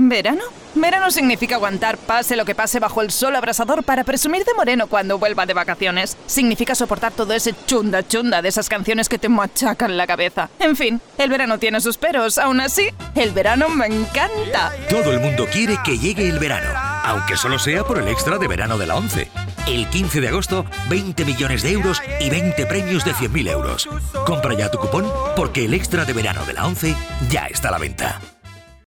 ¿Verano? Verano significa aguantar pase lo que pase bajo el sol abrasador para presumir de moreno cuando vuelva de vacaciones. Significa soportar todo ese chunda chunda de esas canciones que te machacan la cabeza. En fin, el verano tiene sus peros. Aún así, el verano me encanta. Todo el mundo quiere que llegue el verano, aunque solo sea por el extra de verano de la 11. El 15 de agosto, 20 millones de euros y 20 premios de 100.000 euros. Compra ya tu cupón porque el extra de verano de la 11 ya está a la venta.